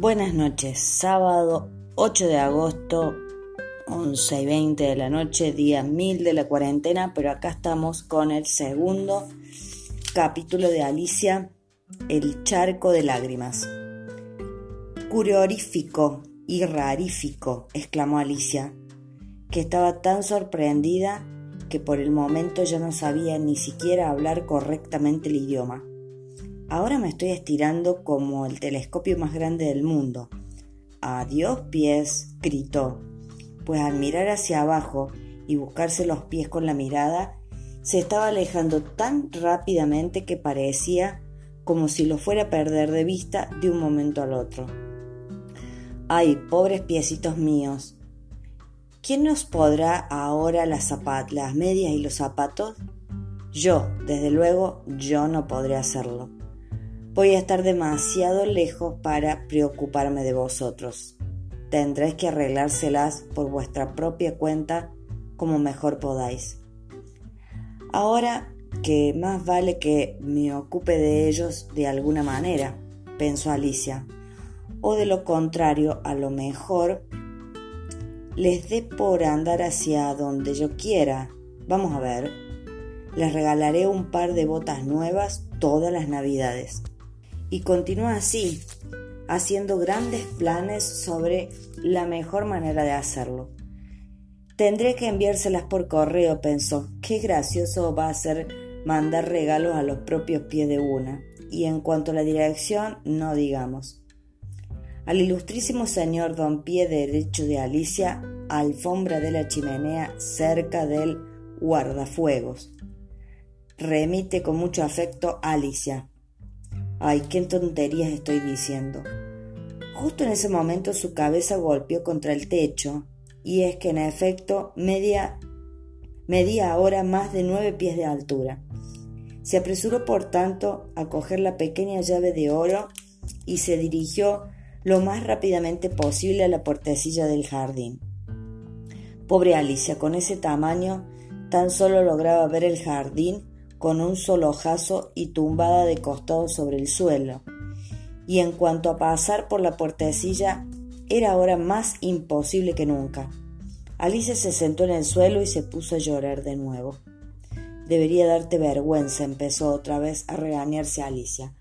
Buenas noches, sábado 8 de agosto, 11 y 20 de la noche, día 1000 de la cuarentena, pero acá estamos con el segundo capítulo de Alicia, El charco de lágrimas. Curiorífico y rarífico, exclamó Alicia, que estaba tan sorprendida que por el momento ya no sabía ni siquiera hablar correctamente el idioma. Ahora me estoy estirando como el telescopio más grande del mundo. Adiós pies, gritó, pues al mirar hacia abajo y buscarse los pies con la mirada, se estaba alejando tan rápidamente que parecía como si lo fuera a perder de vista de un momento al otro. Ay, pobres piecitos míos. ¿Quién nos podrá ahora las, las medias y los zapatos? Yo, desde luego, yo no podré hacerlo voy a estar demasiado lejos para preocuparme de vosotros. Tendréis que arreglárselas por vuestra propia cuenta como mejor podáis. Ahora que más vale que me ocupe de ellos de alguna manera, pensó Alicia, o de lo contrario, a lo mejor les dé por andar hacia donde yo quiera. Vamos a ver. Les regalaré un par de botas nuevas todas las navidades y continúa así, haciendo grandes planes sobre la mejor manera de hacerlo. Tendré que enviárselas por correo, pensó. Qué gracioso va a ser mandar regalos a los propios pies de una. Y en cuanto a la dirección, no digamos. Al ilustrísimo señor don Pie derecho de Alicia, alfombra de la chimenea cerca del guardafuegos. Remite con mucho afecto Alicia. Ay, qué tonterías estoy diciendo. Justo en ese momento su cabeza golpeó contra el techo, y es que en efecto media, medía ahora más de nueve pies de altura. Se apresuró por tanto a coger la pequeña llave de oro y se dirigió lo más rápidamente posible a la puertecilla del jardín. Pobre Alicia, con ese tamaño, tan solo lograba ver el jardín con un solo ojazo y tumbada de costado sobre el suelo. Y en cuanto a pasar por la puertecilla, era ahora más imposible que nunca. Alicia se sentó en el suelo y se puso a llorar de nuevo. Debería darte vergüenza, empezó otra vez a regañarse Alicia.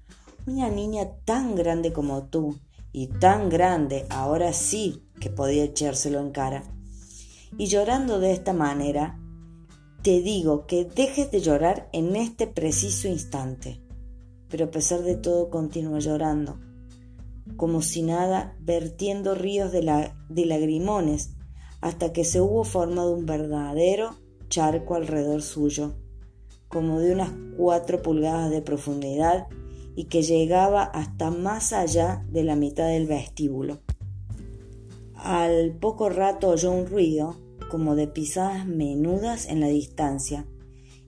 Una niña tan grande como tú, y tan grande, ahora sí que podía echárselo en cara. Y llorando de esta manera, te digo que dejes de llorar en este preciso instante. Pero a pesar de todo continúa llorando, como si nada, vertiendo ríos de, de lagrimones, hasta que se hubo formado un verdadero charco alrededor suyo, como de unas cuatro pulgadas de profundidad y que llegaba hasta más allá de la mitad del vestíbulo. Al poco rato oyó un ruido como de pisadas menudas en la distancia,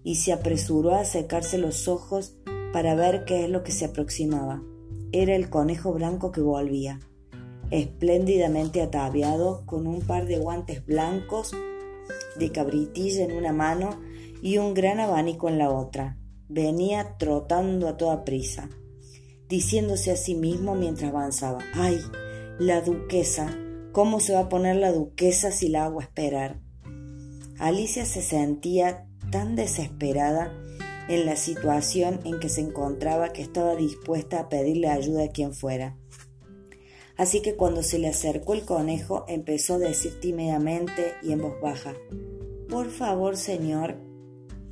y se apresuró a secarse los ojos para ver qué es lo que se aproximaba. Era el conejo blanco que volvía, espléndidamente ataviado, con un par de guantes blancos de cabritilla en una mano y un gran abanico en la otra. Venía trotando a toda prisa, diciéndose a sí mismo mientras avanzaba, ¡ay! La duquesa, ¿Cómo se va a poner la duquesa si la hago esperar? Alicia se sentía tan desesperada en la situación en que se encontraba que estaba dispuesta a pedirle ayuda a quien fuera. Así que cuando se le acercó el conejo empezó a decir tímidamente y en voz baja, Por favor, señor.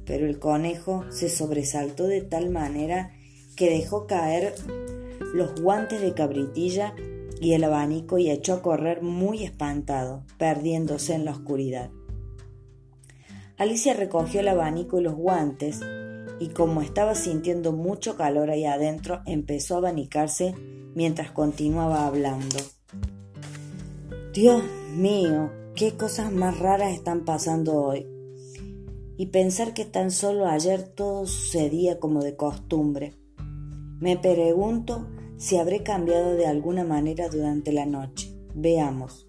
Pero el conejo se sobresaltó de tal manera que dejó caer los guantes de cabritilla y el abanico y echó a correr muy espantado, perdiéndose en la oscuridad. Alicia recogió el abanico y los guantes y como estaba sintiendo mucho calor ahí adentro, empezó a abanicarse mientras continuaba hablando. Dios mío, qué cosas más raras están pasando hoy. Y pensar que tan solo ayer todo sucedía como de costumbre. Me pregunto si habré cambiado de alguna manera durante la noche. Veamos.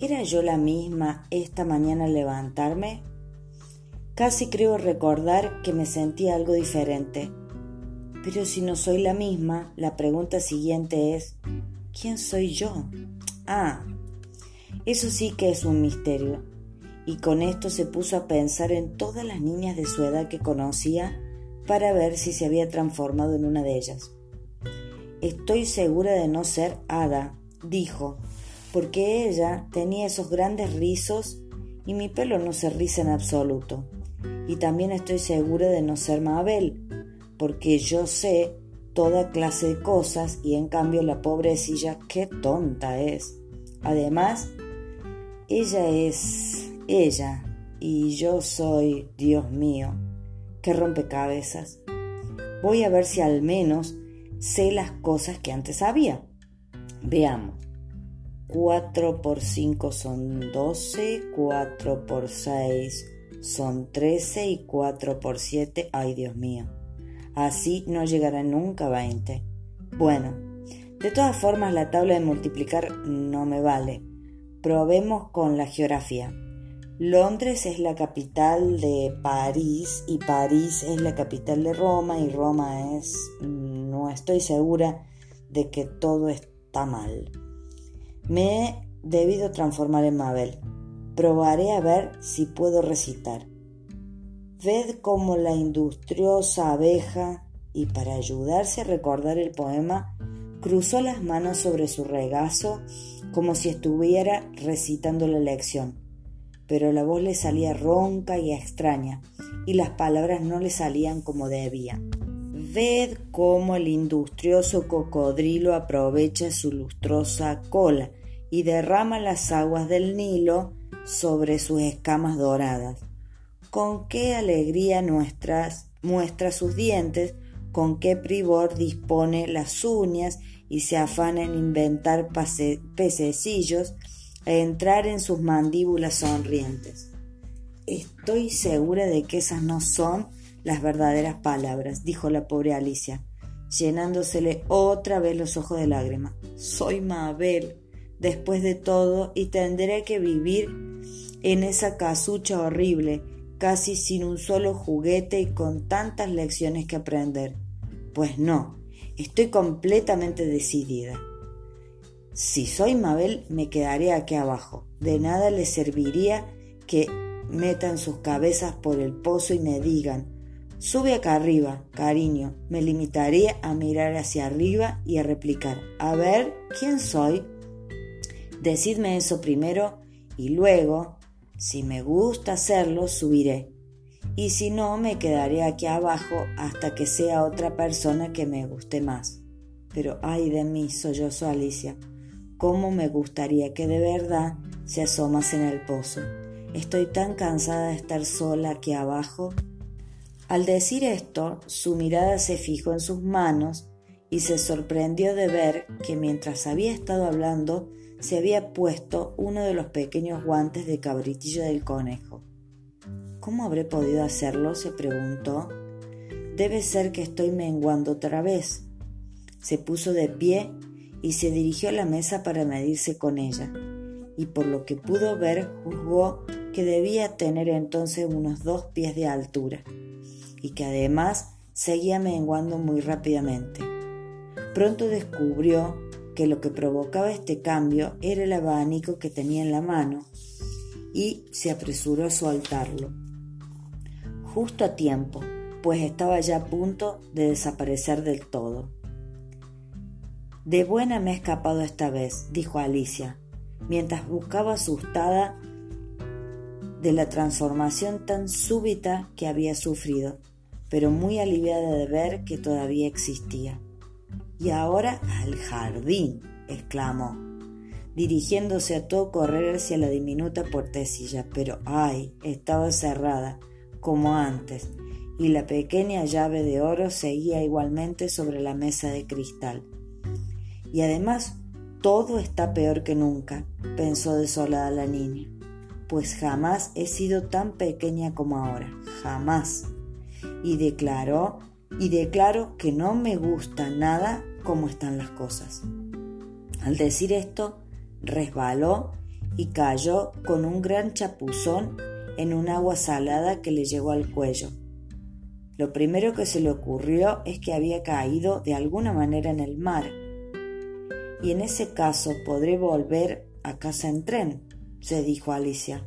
¿Era yo la misma esta mañana al levantarme? Casi creo recordar que me sentía algo diferente. Pero si no soy la misma, la pregunta siguiente es, ¿Quién soy yo? Ah, eso sí que es un misterio. Y con esto se puso a pensar en todas las niñas de su edad que conocía para ver si se había transformado en una de ellas. Estoy segura de no ser Ada, dijo, porque ella tenía esos grandes rizos y mi pelo no se riza en absoluto. Y también estoy segura de no ser Mabel, porque yo sé toda clase de cosas y en cambio la pobrecilla qué tonta es. Además, ella es ella y yo soy, Dios mío, qué rompecabezas. Voy a ver si al menos sé las cosas que antes sabía. Veamos. 4 por 5 son 12, 4 por 6 son 13 y 4 por 7, ay Dios mío. Así no llegará nunca a 20. Bueno, de todas formas la tabla de multiplicar no me vale. Probemos con la geografía. Londres es la capital de París y París es la capital de Roma y Roma es... estoy segura de que todo está mal. Me he debido transformar en Mabel. Probaré a ver si puedo recitar. Ved cómo la industriosa abeja, y para ayudarse a recordar el poema, cruzó las manos sobre su regazo como si estuviera recitando la lección. Pero la voz le salía ronca y extraña, y las palabras no le salían como debían. Ved cómo el industrioso cocodrilo aprovecha su lustrosa cola y derrama las aguas del Nilo sobre sus escamas doradas. Con qué alegría muestra sus dientes, con qué privor dispone las uñas y se afana en inventar pececillos e entrar en sus mandíbulas sonrientes. Estoy segura de que esas no son las verdaderas palabras, dijo la pobre Alicia, llenándosele otra vez los ojos de lágrimas. Soy Mabel, después de todo, y tendré que vivir en esa casucha horrible, casi sin un solo juguete y con tantas lecciones que aprender. Pues no, estoy completamente decidida. Si soy Mabel, me quedaré aquí abajo. De nada le serviría que metan sus cabezas por el pozo y me digan, Sube acá arriba, cariño. Me limitaría a mirar hacia arriba y a replicar, a ver, ¿quién soy? Decidme eso primero y luego, si me gusta hacerlo, subiré. Y si no, me quedaré aquí abajo hasta que sea otra persona que me guste más. Pero ay de mí, sollozó Alicia. Cómo me gustaría que de verdad se asomas en el pozo. Estoy tan cansada de estar sola aquí abajo al decir esto, su mirada se fijó en sus manos y se sorprendió de ver que mientras había estado hablando se había puesto uno de los pequeños guantes de cabritillo del conejo. ¿Cómo habré podido hacerlo? se preguntó. Debe ser que estoy menguando otra vez. Se puso de pie y se dirigió a la mesa para medirse con ella, y por lo que pudo ver juzgó que debía tener entonces unos dos pies de altura y que además seguía menguando muy rápidamente. Pronto descubrió que lo que provocaba este cambio era el abanico que tenía en la mano y se apresuró a soltarlo. Justo a tiempo, pues estaba ya a punto de desaparecer del todo. De buena me he escapado esta vez, dijo Alicia, mientras buscaba asustada de la transformación tan súbita que había sufrido pero muy aliviada de ver que todavía existía. Y ahora al jardín, exclamó, dirigiéndose a todo correr hacia la diminuta puertecilla, pero ay, estaba cerrada, como antes, y la pequeña llave de oro seguía igualmente sobre la mesa de cristal. Y además, todo está peor que nunca, pensó desolada la niña, pues jamás he sido tan pequeña como ahora, jamás y declaró y declaro que no me gusta nada cómo están las cosas. Al decir esto, resbaló y cayó con un gran chapuzón en un agua salada que le llegó al cuello. Lo primero que se le ocurrió es que había caído de alguna manera en el mar. Y en ese caso podré volver a casa en tren, se dijo Alicia,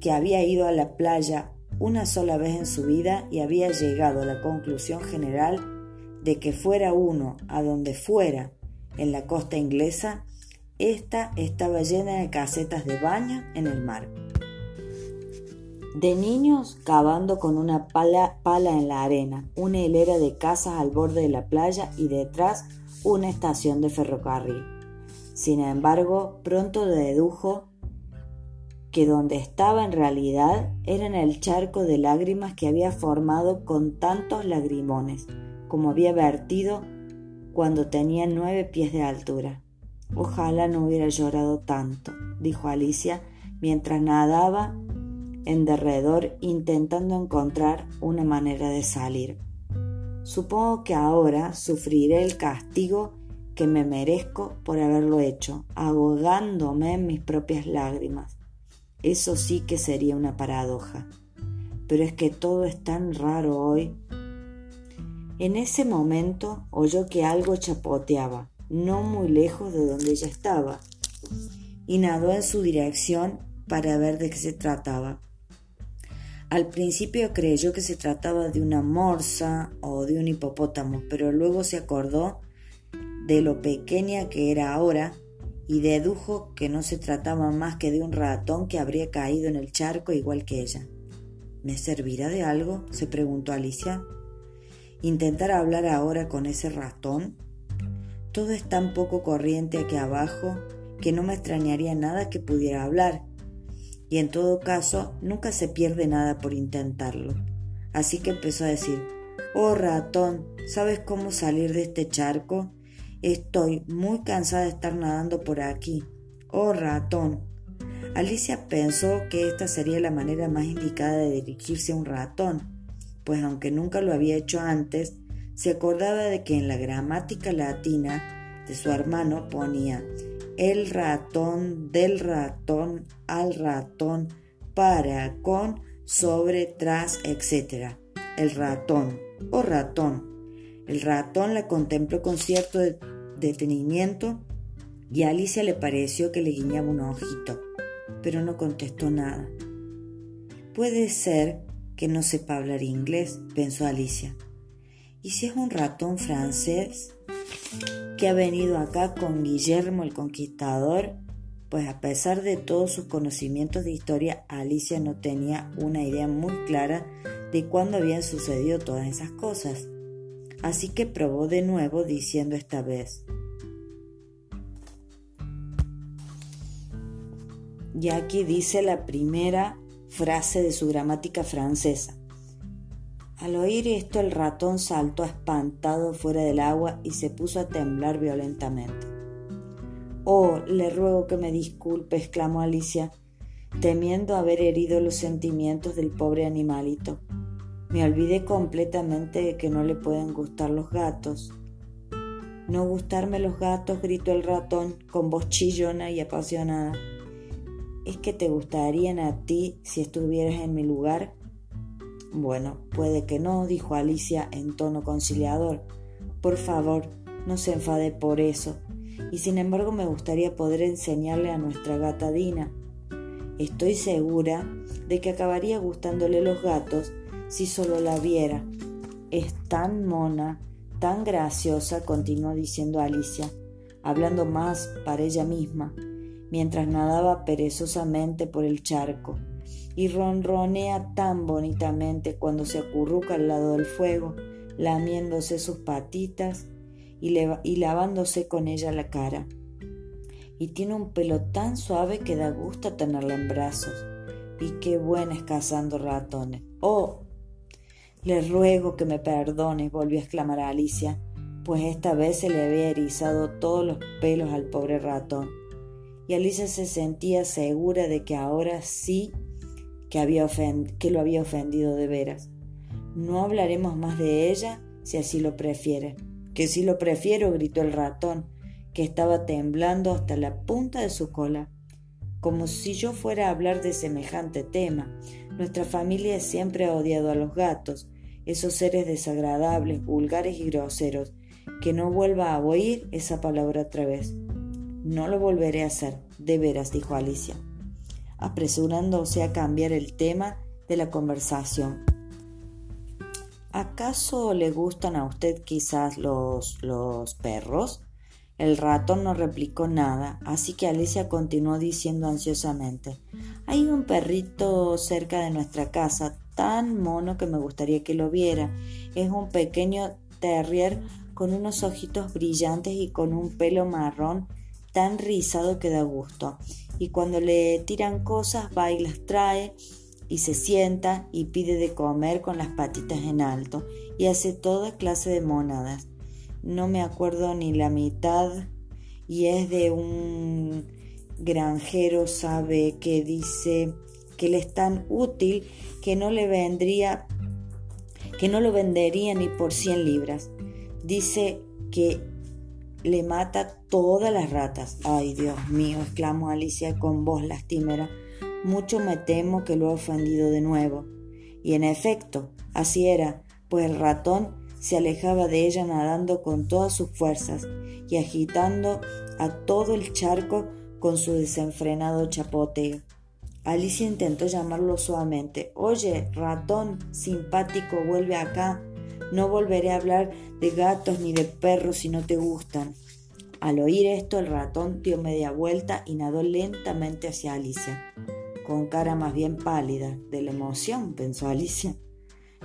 que había ido a la playa una sola vez en su vida y había llegado a la conclusión general de que fuera uno a donde fuera en la costa inglesa, esta estaba llena de casetas de baño en el mar. De niños cavando con una pala, pala en la arena, una hilera de casas al borde de la playa y detrás una estación de ferrocarril. Sin embargo, pronto dedujo que donde estaba en realidad era en el charco de lágrimas que había formado con tantos lagrimones, como había vertido cuando tenía nueve pies de altura. Ojalá no hubiera llorado tanto, dijo Alicia mientras nadaba en derredor intentando encontrar una manera de salir. Supongo que ahora sufriré el castigo que me merezco por haberlo hecho, ahogándome en mis propias lágrimas. Eso sí que sería una paradoja. Pero es que todo es tan raro hoy. En ese momento oyó que algo chapoteaba, no muy lejos de donde ella estaba, y nadó en su dirección para ver de qué se trataba. Al principio creyó que se trataba de una morsa o de un hipopótamo, pero luego se acordó de lo pequeña que era ahora y dedujo que no se trataba más que de un ratón que habría caído en el charco igual que ella. ¿Me servirá de algo? se preguntó Alicia. ¿Intentar hablar ahora con ese ratón? Todo es tan poco corriente aquí abajo que no me extrañaría nada que pudiera hablar, y en todo caso nunca se pierde nada por intentarlo. Así que empezó a decir, Oh ratón, ¿sabes cómo salir de este charco? Estoy muy cansada de estar nadando por aquí. Oh ratón. Alicia pensó que esta sería la manera más indicada de dirigirse a un ratón, pues aunque nunca lo había hecho antes, se acordaba de que en la gramática latina de su hermano ponía el ratón, del ratón, al ratón, para, con, sobre, tras, etc. El ratón, o ratón. El ratón la contempló con cierto detenimiento y a Alicia le pareció que le guiñaba un ojito, pero no contestó nada. Puede ser que no sepa hablar inglés, pensó Alicia. ¿Y si es un ratón francés? que ha venido acá con Guillermo el Conquistador, pues a pesar de todos sus conocimientos de historia, Alicia no tenía una idea muy clara de cuándo habían sucedido todas esas cosas. Así que probó de nuevo diciendo esta vez, y aquí dice la primera frase de su gramática francesa. Al oír esto el ratón saltó espantado fuera del agua y se puso a temblar violentamente. Oh, le ruego que me disculpe, exclamó Alicia, temiendo haber herido los sentimientos del pobre animalito. Me olvidé completamente de que no le pueden gustar los gatos. No gustarme los gatos, gritó el ratón con voz chillona y apasionada. ¿Es que te gustarían a ti si estuvieras en mi lugar? Bueno, puede que no, dijo Alicia en tono conciliador. Por favor, no se enfade por eso. Y sin embargo me gustaría poder enseñarle a nuestra gata Dina. Estoy segura de que acabaría gustándole los gatos si solo la viera. Es tan mona, tan graciosa, continuó diciendo Alicia, hablando más para ella misma, mientras nadaba perezosamente por el charco y ronronea tan bonitamente cuando se acurruca al lado del fuego, lamiéndose sus patitas y, y lavándose con ella la cara. Y tiene un pelo tan suave que da gusto tenerla en brazos. Y qué buena es cazando ratones. ¡Oh! Le ruego que me perdone, volvió a exclamar Alicia, pues esta vez se le había erizado todos los pelos al pobre ratón. Y Alicia se sentía segura de que ahora sí que, había que lo había ofendido de veras. No hablaremos más de ella si así lo prefiere. Que si lo prefiero, gritó el ratón, que estaba temblando hasta la punta de su cola. Como si yo fuera a hablar de semejante tema. Nuestra familia siempre ha odiado a los gatos, esos seres desagradables, vulgares y groseros, que no vuelva a oír esa palabra otra vez. No lo volveré a hacer, de veras, dijo Alicia, apresurándose a cambiar el tema de la conversación. ¿Acaso le gustan a usted quizás los, los perros? El ratón no replicó nada, así que Alicia continuó diciendo ansiosamente Hay un perrito cerca de nuestra casa, tan mono que me gustaría que lo viera. Es un pequeño terrier con unos ojitos brillantes y con un pelo marrón tan rizado que da gusto. Y cuando le tiran cosas va y las trae y se sienta y pide de comer con las patitas en alto y hace toda clase de monadas no me acuerdo ni la mitad y es de un granjero sabe que dice que le es tan útil que no le vendría que no lo vendería ni por 100 libras. Dice que le mata todas las ratas. Ay, Dios mío, exclamó Alicia con voz lastimera. Mucho me temo que lo he ofendido de nuevo. Y en efecto, así era, pues el ratón se alejaba de ella nadando con todas sus fuerzas y agitando a todo el charco con su desenfrenado chapoteo. Alicia intentó llamarlo suavemente. Oye, ratón simpático, vuelve acá. No volveré a hablar de gatos ni de perros si no te gustan. Al oír esto, el ratón dio media vuelta y nadó lentamente hacia Alicia, con cara más bien pálida. De la emoción, pensó Alicia.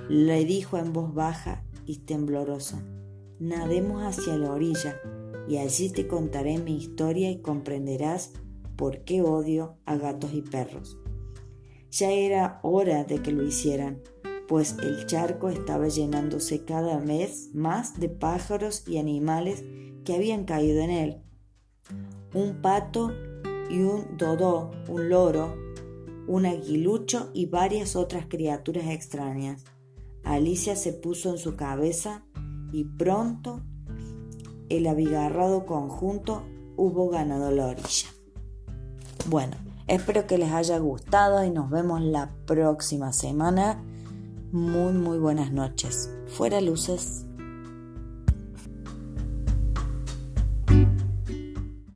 Le dijo en voz baja y temblorosa. Nademos hacia la orilla y allí te contaré mi historia y comprenderás por qué odio a gatos y perros. Ya era hora de que lo hicieran, pues el charco estaba llenándose cada vez más de pájaros y animales que habían caído en él. Un pato y un dodó, un loro, un aguilucho y varias otras criaturas extrañas. Alicia se puso en su cabeza y pronto el abigarrado conjunto hubo ganado la orilla. Bueno, espero que les haya gustado y nos vemos la próxima semana. Muy, muy buenas noches. Fuera luces.